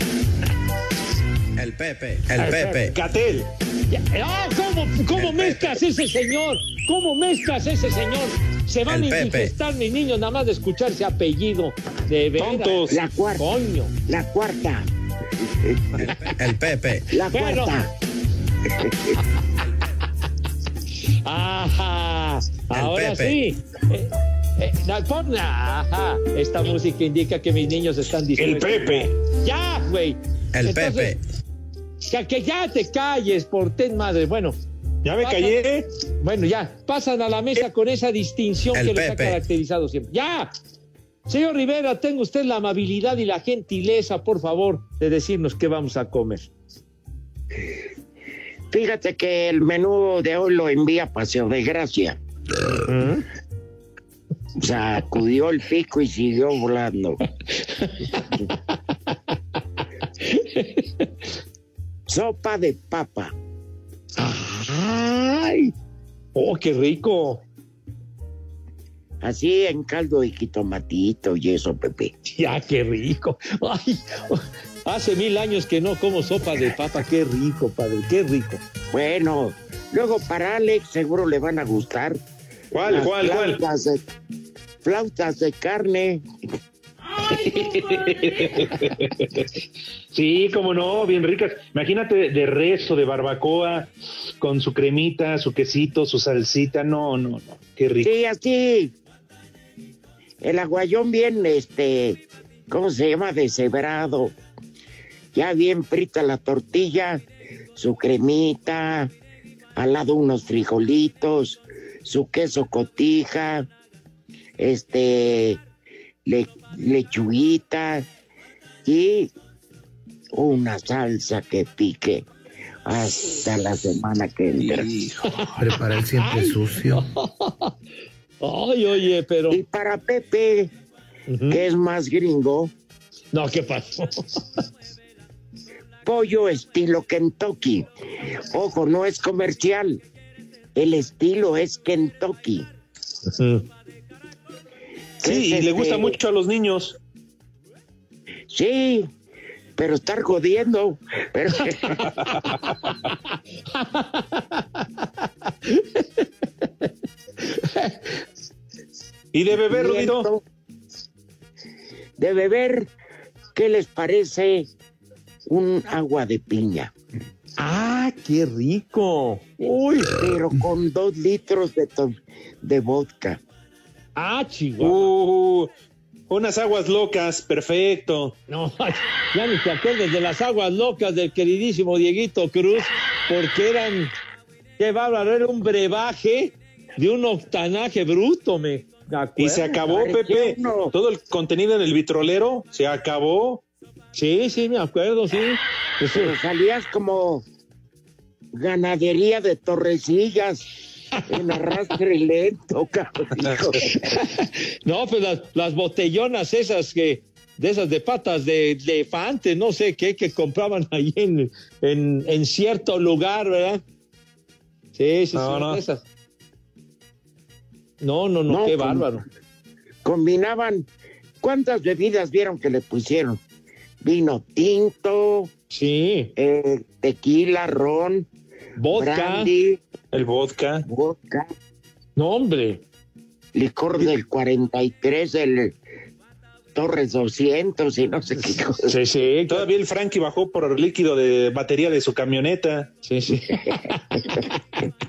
[SPEAKER 5] El Pepe. El Pepe.
[SPEAKER 19] Catel.
[SPEAKER 2] ¡Ah! ¿Cómo, cómo mezclas ese señor? ¿Cómo mezclas ese señor? Se van
[SPEAKER 5] El
[SPEAKER 2] a
[SPEAKER 5] Pepe.
[SPEAKER 2] infestar mis niños nada más de escuchar ese apellido. De veras.
[SPEAKER 19] Tontos.
[SPEAKER 1] La cuarta.
[SPEAKER 2] Coño.
[SPEAKER 1] La cuarta.
[SPEAKER 5] El Pepe.
[SPEAKER 1] La
[SPEAKER 2] Bueno.
[SPEAKER 1] cuarta. *laughs*
[SPEAKER 2] Ajá. Ahora
[SPEAKER 5] Pepe.
[SPEAKER 2] sí. Eh, eh, Ajá. Esta música indica que mis niños están
[SPEAKER 19] El
[SPEAKER 2] dispuestos.
[SPEAKER 19] Pepe.
[SPEAKER 2] Ya, güey.
[SPEAKER 5] El
[SPEAKER 2] Entonces,
[SPEAKER 5] Pepe.
[SPEAKER 2] Que, que ya te calles, por ten madre. Bueno,
[SPEAKER 19] Ya me
[SPEAKER 2] Pasa-
[SPEAKER 19] callé.
[SPEAKER 2] Bueno, ya, pasan a la mesa con esa distinción
[SPEAKER 5] El
[SPEAKER 2] que los ha
[SPEAKER 5] Pepe.
[SPEAKER 2] caracterizado siempre. ¡Ya! Señor Rivera, tenga usted la amabilidad y la gentileza, por favor, de decirnos qué vamos a comer.
[SPEAKER 1] Fíjate que el menú de hoy lo envía Paseo de Gracia. Sacudió el pico y siguió volando. Sopa de papa.
[SPEAKER 2] ¡Ay! ¡Oh, qué rico!
[SPEAKER 1] Así en caldo y jitomatito y eso, Pepe. *laughs*
[SPEAKER 2] ¡Ya, qué rico! ¡Ay! Hace mil años que no como sopa de papa. ¡Qué rico, padre! ¡Qué rico!
[SPEAKER 1] Bueno, luego para Alex seguro le van a gustar.
[SPEAKER 19] ¿Cuál,
[SPEAKER 1] las
[SPEAKER 19] cuál, cuál?
[SPEAKER 1] flautas de, flautas de carne. *laughs*
[SPEAKER 19] Sí, como no, bien ricas. Imagínate de res o de barbacoa con su cremita, su quesito, su salsita. No, no, no. Qué rico.
[SPEAKER 1] Sí, así. El aguayón bien, este, ¿cómo se llama? Deshebrado. Ya bien frita la tortilla, su cremita, al lado unos frijolitos, su queso cotija, este, le- lechuguita y una salsa que pique hasta la semana que entra.
[SPEAKER 15] Prepara el siempre sucio.
[SPEAKER 2] ¡Ay, oye, pero...
[SPEAKER 1] Y para Pepe, que es más gringo,
[SPEAKER 2] No, ¿qué pasó?
[SPEAKER 1] pollo estilo Kentucky. Ojo, no es comercial. El estilo es Kentucky.
[SPEAKER 19] Sí,
[SPEAKER 1] Es
[SPEAKER 19] y le
[SPEAKER 1] este-
[SPEAKER 19] gusta mucho a los niños.
[SPEAKER 1] Sí, pero estar jodiendo. Pero... *laughs*
[SPEAKER 19] ¿Y de beber, Rudito?
[SPEAKER 1] De beber, ¿qué les parece un agua de piña?
[SPEAKER 2] Ah, qué rico. Uy.
[SPEAKER 1] Pero con dos litros de, de vodka.
[SPEAKER 2] Ah, chihuahua.
[SPEAKER 3] Uh, unas aguas locas, perfecto.
[SPEAKER 2] No, *laughs* ya ni te acuerdes de las aguas locas del queridísimo Dieguito Cruz, porque eran, qué bárbaro, era un brebaje de un octanaje bruto, me.
[SPEAKER 3] Y se acabó, Pepe. Todo el contenido en el vitrolero se acabó.
[SPEAKER 2] Sí, sí, me acuerdo, sí. Pues,
[SPEAKER 1] Pero salías como ganadería de torrecillas en arrastre lento, cabrón. *laughs*
[SPEAKER 2] No, pues las, las botellonas esas que, de esas de patas de de elefante, no sé qué, que compraban *laughs* ahí en, en, en cierto lugar, ¿verdad? Sí, sí,
[SPEAKER 3] No,
[SPEAKER 2] sí,
[SPEAKER 3] no.
[SPEAKER 2] esas. No, no, no,
[SPEAKER 1] No,
[SPEAKER 2] qué bárbaro.
[SPEAKER 1] Combinaban, ¿cuántas bebidas vieron que le pusieron? Vino tinto,
[SPEAKER 2] sí,
[SPEAKER 1] eh, tequila, ron,
[SPEAKER 2] Vodka.
[SPEAKER 1] brandy,
[SPEAKER 3] El vodka.
[SPEAKER 1] vodka,
[SPEAKER 2] No, hombre.
[SPEAKER 1] licor del 43, el Torres 200 y no sé qué cosa.
[SPEAKER 2] Sí, sí.
[SPEAKER 3] Todavía el Frankie bajó por el líquido de batería de su camioneta.
[SPEAKER 2] Sí, sí.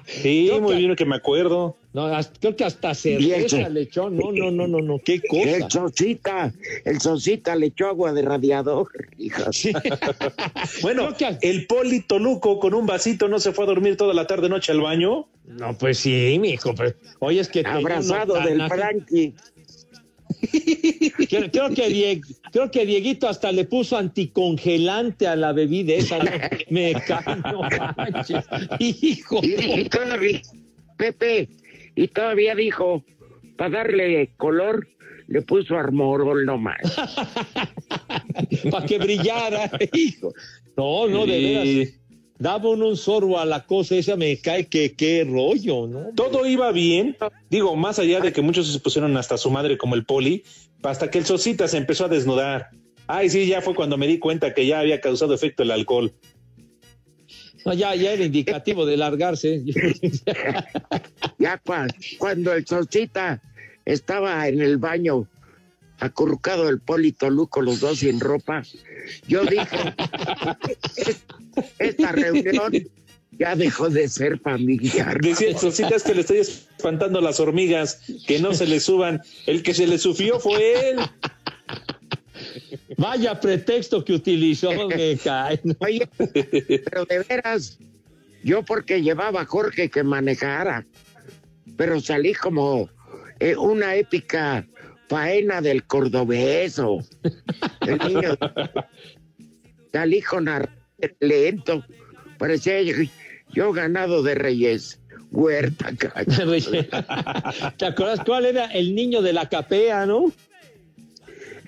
[SPEAKER 3] Sí, muy bien que me acuerdo.
[SPEAKER 2] No, hasta- creo que hasta
[SPEAKER 1] el
[SPEAKER 2] cerveza le echó. No, no, no, no, no, qué
[SPEAKER 1] El
[SPEAKER 2] cosa.
[SPEAKER 1] Sosita, el Sosita le echó agua de radiador, hija.
[SPEAKER 2] Sí. *laughs*
[SPEAKER 3] Bueno,
[SPEAKER 2] que-
[SPEAKER 3] el Poli Toluco con un vasito no se fue a dormir toda la tarde noche al baño.
[SPEAKER 2] No, pues sí, mijo. Pero, oye, es que
[SPEAKER 1] Abrazado del. Frankie.
[SPEAKER 2] Creo, creo que Die- creo que Dieguito hasta le puso anticongelante a la bebida esa. ¿no? Me cae, no manches. Hijo.
[SPEAKER 1] Y, y todavía, Pepe, y todavía dijo, para darle color, le puso armorol nomás. *laughs*
[SPEAKER 2] para que brillara, hijo. No, no, de veras. Daba un sorbo a la cosa esa, me cae que qué rollo, ¿no?
[SPEAKER 3] todo iba bien. Digo, más allá de que muchos se pusieron hasta su madre como el Poli, hasta que el Sosita se empezó a desnudar. Ay, sí, ya fue cuando me di cuenta que ya había causado efecto el alcohol.
[SPEAKER 2] No, ya, ya era indicativo de largarse. *laughs*
[SPEAKER 1] Ya cua- cuando el Sosita estaba en el baño, acurrucado el Polito Luco, los dos sin ropa, yo dije, esta reunión ya dejó de ser familiar.
[SPEAKER 3] Decía Sosita es que le estoy espantando las hormigas, que no se le suban. El que se le subió fue él.
[SPEAKER 2] Vaya pretexto que utilizó, me cae. ¿no?
[SPEAKER 1] Oye, pero de veras, yo porque llevaba a Jorge que manejara, pero salí como eh, una épica faena del cordobés o el niño. Con ar- lento, parecía yo, yo ganado de Reyes. Huerta.
[SPEAKER 2] ¿Te acuerdas cuál era el niño de la capea, no?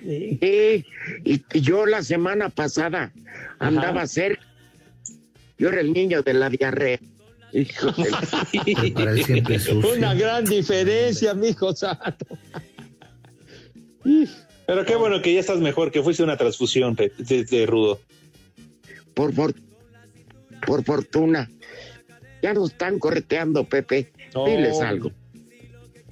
[SPEAKER 1] Sí, y y yo la semana pasada andaba cerca. Yo era el niño de la diarrea. Hijo de-. *laughs*
[SPEAKER 2] Una gran diferencia, mijo santo.
[SPEAKER 3] Pero qué bueno que ya estás mejor, que fuiste una transfusión de, de rudo.
[SPEAKER 1] por, for- por fortuna. Ya nos están correteando, Pepe.
[SPEAKER 2] No.
[SPEAKER 1] Diles algo.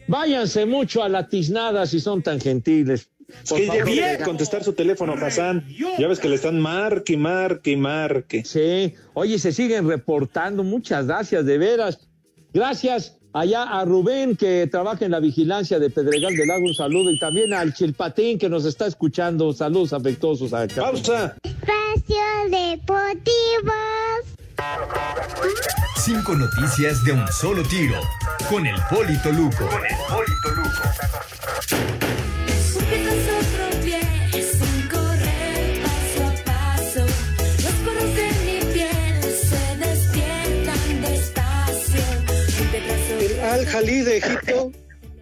[SPEAKER 2] Váyanse mucho a la tiznada si son tan gentiles.
[SPEAKER 3] Es
[SPEAKER 2] Por
[SPEAKER 3] que ya
[SPEAKER 2] favor.
[SPEAKER 3] contestar su teléfono, Hassan. Ya ves que le están marque, marque, marque.
[SPEAKER 2] Sí, oye, se siguen reportando. Muchas gracias, de veras. Gracias allá a Rubén, que trabaja en la vigilancia de Pedregal del Lago. Un saludo. Y también al Chilpatín, que nos está escuchando. Saludos afectuosos acá.
[SPEAKER 3] Pausa.
[SPEAKER 7] Espacio Deportivo.
[SPEAKER 20] Cinco noticias de un solo tiro. Con el Polito Luco. Con el Polito
[SPEAKER 6] Porque pedazo
[SPEAKER 13] El Al Jalí de Egipto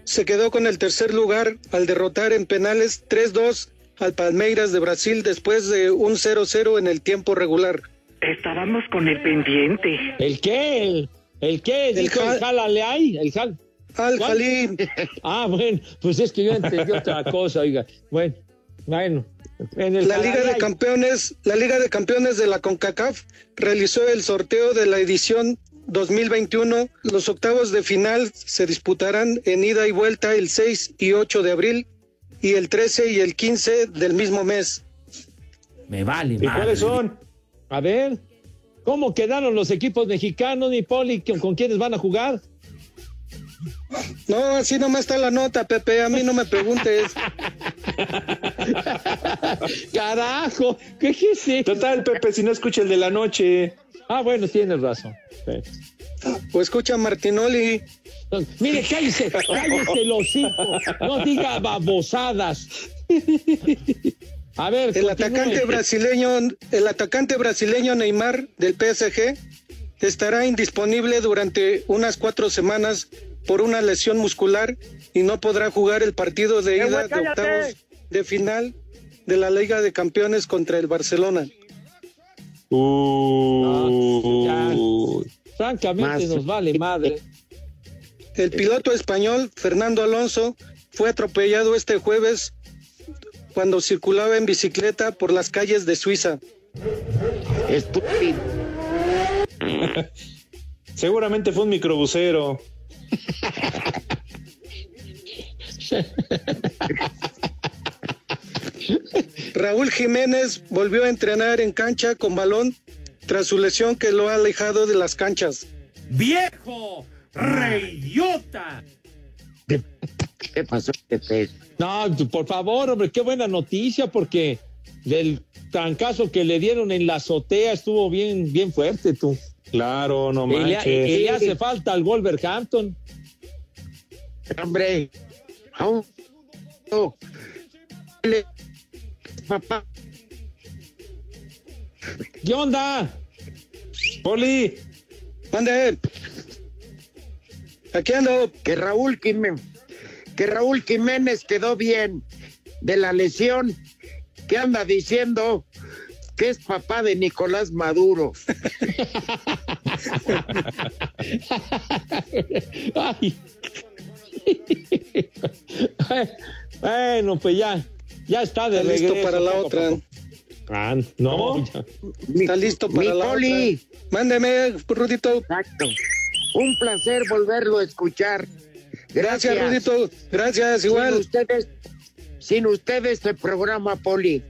[SPEAKER 13] se quedó con el tercer lugar al derrotar en penales 3-2 al Palmeiras de Brasil después de un 0-0 en el tiempo regular.
[SPEAKER 21] Estábamos con el pendiente.
[SPEAKER 2] ¿El qué? ¿El, el qué?
[SPEAKER 13] El
[SPEAKER 2] Dijo el
[SPEAKER 13] jal-
[SPEAKER 2] ahí, el jal.
[SPEAKER 13] Al. Jalí, *laughs*
[SPEAKER 2] Ah, bueno, pues es que yo entendí otra cosa, oiga. Bueno, bueno. En el
[SPEAKER 13] la Liga de. Campeones, la Liga de Campeones de la CONCACAF realizó el sorteo de la edición 2021. Los octavos de final se disputarán en ida y vuelta el 6 y 8 de abril y el 13 y el 15 del mismo mes.
[SPEAKER 21] Me vale,
[SPEAKER 3] ¿Y cuáles son?
[SPEAKER 2] A ver. ¿Cómo quedaron los equipos mexicanos, mi Poli? ¿Con, con quiénes van a jugar?
[SPEAKER 13] No, así nomás está la nota, Pepe. A mí no me preguntes.
[SPEAKER 2] Carajo, ¿qué es eso?
[SPEAKER 19] Total, Pepe, si no escucha el de la noche.
[SPEAKER 2] Ah, bueno, tienes razón. Sí.
[SPEAKER 13] O escucha a Martinoli.
[SPEAKER 2] Mire, cállese, cállese el hocico. No diga babosadas. A ver,
[SPEAKER 13] El
[SPEAKER 2] continúe.
[SPEAKER 13] atacante brasileño, el atacante brasileño Neymar del PSG estará indisponible durante unas cuatro semanas por una lesión muscular y no podrá jugar el partido de ida de octavos de final de la Liga de Campeones contra el Barcelona.
[SPEAKER 19] Uh,
[SPEAKER 2] Francamente nos vale madre.
[SPEAKER 13] El piloto español Fernando Alonso fue atropellado este jueves cuando circulaba en bicicleta por las calles de Suiza.
[SPEAKER 1] Estúpido. *laughs*
[SPEAKER 19] Seguramente fue un microbusero.
[SPEAKER 13] Raúl Jiménez volvió a entrenar en cancha con balón tras su lesión que lo ha alejado de las canchas.
[SPEAKER 2] ¡Viejo! ¡Reyota!
[SPEAKER 1] ¿Qué pasó, Pepe?
[SPEAKER 2] No, por favor, hombre, qué buena noticia, porque del trancazo que le dieron en la azotea estuvo bien, bien fuerte, tú.
[SPEAKER 19] Claro, no
[SPEAKER 2] Y le,
[SPEAKER 19] manches.
[SPEAKER 2] y le hace falta al Wolverhampton.
[SPEAKER 1] Hombre, aún no. Papá,
[SPEAKER 2] ¿Qué onda?
[SPEAKER 19] Poli,
[SPEAKER 13] Mande. Aquí ando.
[SPEAKER 1] que Raúl Jiménez, que Raúl Jiménez quedó bien de la lesión. ¿Qué anda diciendo? Que es papá de Nicolás Maduro.
[SPEAKER 2] Ay. bueno, pues ya, ya está de
[SPEAKER 13] Está listo para la
[SPEAKER 2] poco
[SPEAKER 13] otra.
[SPEAKER 2] poco. Ah, no.
[SPEAKER 13] Está listo para
[SPEAKER 1] Mi
[SPEAKER 13] la
[SPEAKER 1] Poli.
[SPEAKER 13] otra. Mándeme, Rudito.
[SPEAKER 1] Exacto. Un placer volverlo a escuchar.
[SPEAKER 13] Gracias, Rudito. Gracias,
[SPEAKER 1] Sin
[SPEAKER 13] igual.
[SPEAKER 1] ustedes, sin ustedes este programa, Poli,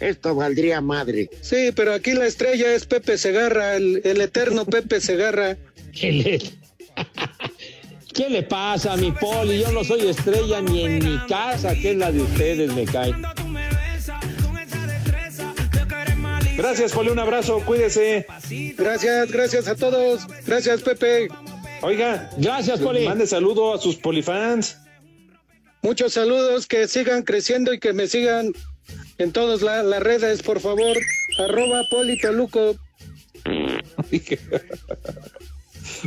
[SPEAKER 1] esto valdría madre.
[SPEAKER 13] Sí, pero aquí la estrella es Pepe Segarra, el, el eterno Pepe Segarra. *laughs*
[SPEAKER 2] ¿Qué le, *laughs* ¿Qué le pasa a mi poli? Yo no soy estrella ni en mi casa, que es la de ustedes, me cae.
[SPEAKER 19] gracias, Poli, un abrazo, cuídese.
[SPEAKER 13] Gracias, gracias a todos. Gracias, Pepe.
[SPEAKER 19] Oiga,
[SPEAKER 2] Gracias, Poli.
[SPEAKER 19] mande saludo a sus polifans.
[SPEAKER 13] Muchos saludos, que sigan creciendo y que me sigan en todas la- las redes, por favor. Arroba Poli Toluco. *laughs*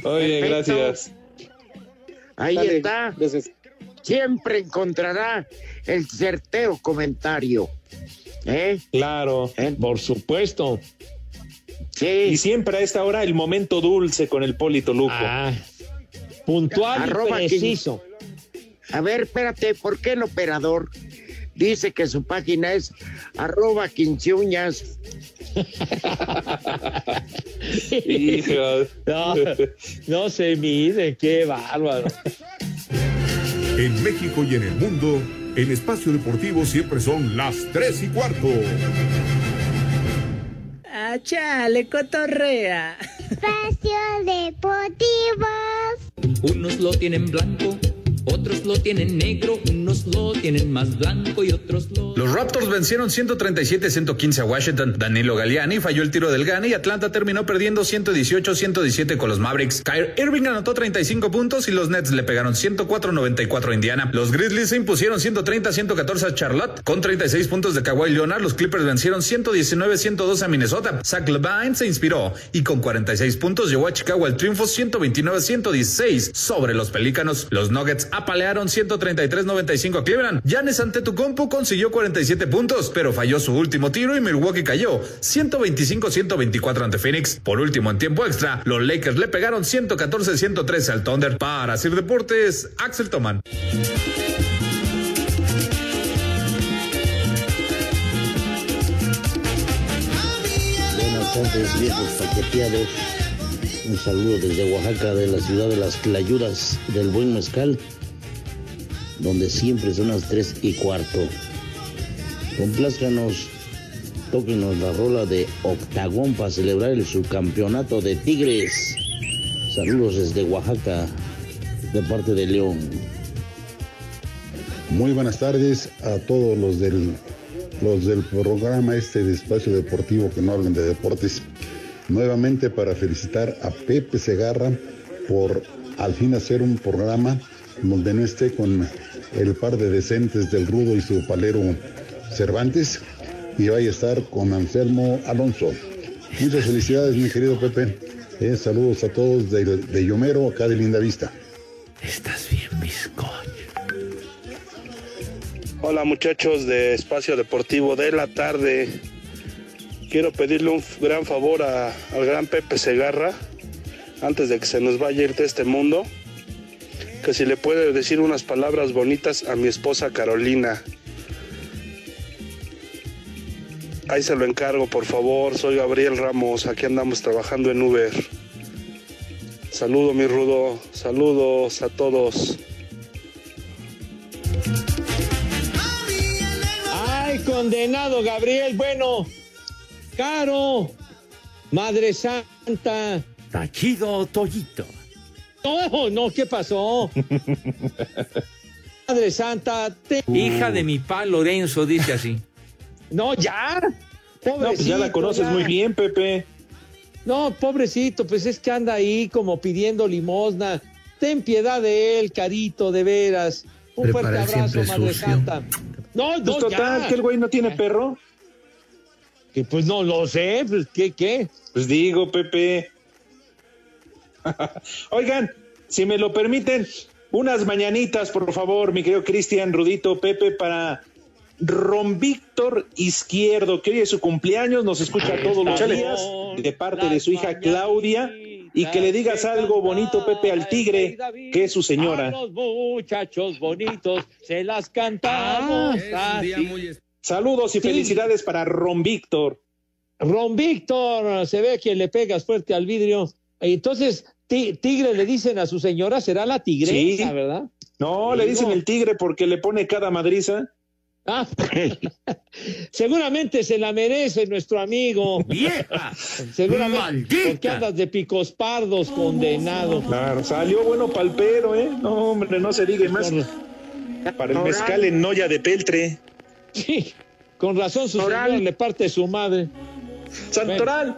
[SPEAKER 19] Oye,
[SPEAKER 1] Perfecto.
[SPEAKER 19] gracias.
[SPEAKER 1] Ahí
[SPEAKER 13] Dale,
[SPEAKER 1] está.
[SPEAKER 13] gracias.
[SPEAKER 1] Siempre encontrará el certero comentario. ¿Eh?
[SPEAKER 19] Claro.
[SPEAKER 2] Por supuesto.
[SPEAKER 19] Y
[SPEAKER 1] Sí.
[SPEAKER 19] siempre a esta hora el momento dulce con el Polito Luco.
[SPEAKER 2] Ah, puntual
[SPEAKER 1] Arroba
[SPEAKER 2] y preciso.
[SPEAKER 1] A ver, espérate, ¿por qué el operador dice que su página es arroba quinceuñas? *laughs*
[SPEAKER 19] Hijo.
[SPEAKER 2] No, no se mide, qué bárbaro.
[SPEAKER 22] En México y en el mundo, en Espacio Deportivo siempre son las 3 y cuarto.
[SPEAKER 23] Ah, chale, cotorrea.
[SPEAKER 7] Espacio Deportivo.
[SPEAKER 23] Unos lo tienen blanco, otros lo tienen negro, unos lo tienen más blanco y otros lo...
[SPEAKER 8] Los Raptors vencieron 137-115 a Washington. Danilo Galliani falló el tiro del Gane y Atlanta terminó perdiendo 118-117 con los Mavericks. Kyrie Irving anotó 35 puntos y los Nets le pegaron 104-94 a Indiana. Los Grizzlies se impusieron 130-114 a Charlotte. Con 36 puntos de Kawhi Leonard, los Clippers vencieron 119-112 a Minnesota. Zach Levine se inspiró y con 46 puntos llevó a Chicago al triunfo 129-116 sobre los Pelícanos. Los Nuggets apalearon 133-95 a Cleveland. Giannis Antetokounmpo consiguió 47 puntos, pero falló su último tiro y Milwaukee cayó 125-124 ante Phoenix. Por último, en tiempo extra, los Lakers le pegaron 114-113 al Thunder. Para Sir Deportes, Axel Toman.
[SPEAKER 24] Buenas tardes, viejos paqueteados. Un saludo desde Oaxaca, de la ciudad de las Clayuras del Buen Mezcal, donde siempre son las tres y cuarto. Complázcanos tóquenos la rola de Octagón para celebrar el subcampeonato de Tigres. Saludos desde Oaxaca, de parte de León.
[SPEAKER 25] Muy buenas tardes a todos los del, los del programa este de Espacio Deportivo que no hablan de deportes. Nuevamente para felicitar a Pepe Segarra por al fin hacer un programa donde no esté con el par de decentes del Rudo y su palero Cervantes y vaya a estar con Anselmo Alonso. Muchas felicidades mi querido Pepe. Eh, saludos a todos de, de Yomero, acá de Linda Vista.
[SPEAKER 5] Estás bien, bizcocho.
[SPEAKER 26] Hola muchachos de Espacio Deportivo de la tarde. Quiero pedirle un gran favor a- al gran Pepe Segarra, antes de que se nos vaya a ir de este mundo, que si le puede decir unas palabras bonitas a mi esposa Carolina. Ahí se lo encargo, por favor. Soy Gabriel Ramos, aquí andamos trabajando en Uber. Saludo, mi rudo. Saludos a todos.
[SPEAKER 2] Ay, condenado Gabriel. Bueno, Caro, Madre Santa.
[SPEAKER 5] Tachido Toyito.
[SPEAKER 2] No, no, ¿qué pasó? *laughs* Madre Santa, te...
[SPEAKER 27] Hija de mi pa Lorenzo, dice así.
[SPEAKER 2] No, ya.
[SPEAKER 3] No, pues ya la
[SPEAKER 2] Pobrecito,
[SPEAKER 3] conoces
[SPEAKER 2] ya.
[SPEAKER 3] muy bien, Pepe.
[SPEAKER 2] No, pobrecito, pues es que anda ahí como pidiendo limosna. Ten piedad de él, carito, de veras. Un
[SPEAKER 28] Prepara
[SPEAKER 2] fuerte abrazo, Madre
[SPEAKER 28] sucio.
[SPEAKER 2] Santa. No, no,
[SPEAKER 3] Pues total,
[SPEAKER 2] ya.
[SPEAKER 3] que el güey no tiene perro.
[SPEAKER 2] Que pues no lo sé, pues qué, qué.
[SPEAKER 3] Pues digo, Pepe. *laughs* Oigan, si me lo permiten, unas mañanitas, por favor, mi querido Cristian, Rudito, Pepe, para Ron Víctor Izquierdo, que hoy es su cumpleaños, nos escucha todos los días, de parte de su hija Claudia, y que le digas algo bonito, Pepe, al tigre, que es su
[SPEAKER 2] A
[SPEAKER 3] señora.
[SPEAKER 2] los muchachos bonitos se las cantamos. así.
[SPEAKER 3] Saludos y
[SPEAKER 2] Sí.
[SPEAKER 3] felicidades para Ron Víctor.
[SPEAKER 2] Ron Víctor, se ve que le pegas fuerte al vidrio. Entonces, ti- tigre le dicen a su señora, será la tigresa,
[SPEAKER 3] Sí.
[SPEAKER 2] ¿verdad?
[SPEAKER 3] No, le dicen el tigre porque le pone cada madriza.
[SPEAKER 2] Ah, *laughs* seguramente se la merece nuestro amigo.
[SPEAKER 5] ¡Vieja! *laughs*
[SPEAKER 2] Seguramente.
[SPEAKER 5] ¡Maldita!
[SPEAKER 2] Porque andas de picos pardos, condenado.
[SPEAKER 3] Claro, salió bueno palpero, ¿eh? No, hombre, no se diga más. Para el mezcal en Noya de Peltre.
[SPEAKER 2] Sí, con razón su señor le parte su madre.
[SPEAKER 3] Santoral.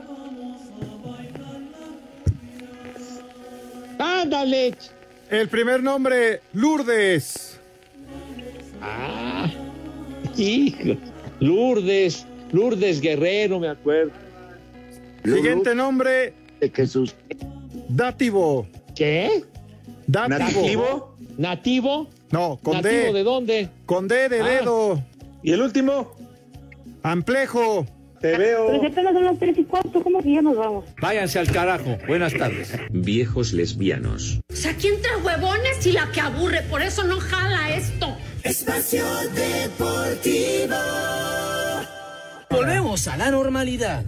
[SPEAKER 2] Ándale.
[SPEAKER 29] El primer nombre, Lourdes.
[SPEAKER 2] Ah, hijo. Lourdes, Lourdes Guerrero, me acuerdo.
[SPEAKER 29] Siguiente nombre,
[SPEAKER 1] De Jesús.
[SPEAKER 29] Dativo.
[SPEAKER 2] ¿Qué?
[SPEAKER 29] Dativo.
[SPEAKER 3] ¿Nativo?
[SPEAKER 2] ¿Nativo?
[SPEAKER 29] No, con
[SPEAKER 2] ¿Nativo
[SPEAKER 29] D.
[SPEAKER 2] de dónde?
[SPEAKER 29] Con D de
[SPEAKER 2] Ah.
[SPEAKER 29] dedo.
[SPEAKER 3] ¿Y el último?
[SPEAKER 29] Amplejo.
[SPEAKER 3] Te veo.
[SPEAKER 30] Pero si apenas son las tres y cuarto, ¿cómo que ya nos vamos?
[SPEAKER 27] Váyanse al carajo. Buenas tardes.
[SPEAKER 22] Viejos lesbianos.
[SPEAKER 31] O sea, aquí entre huevones y la que aburre, por eso no jala esto.
[SPEAKER 32] Espacio Deportivo.
[SPEAKER 33] Volvemos a la normalidad.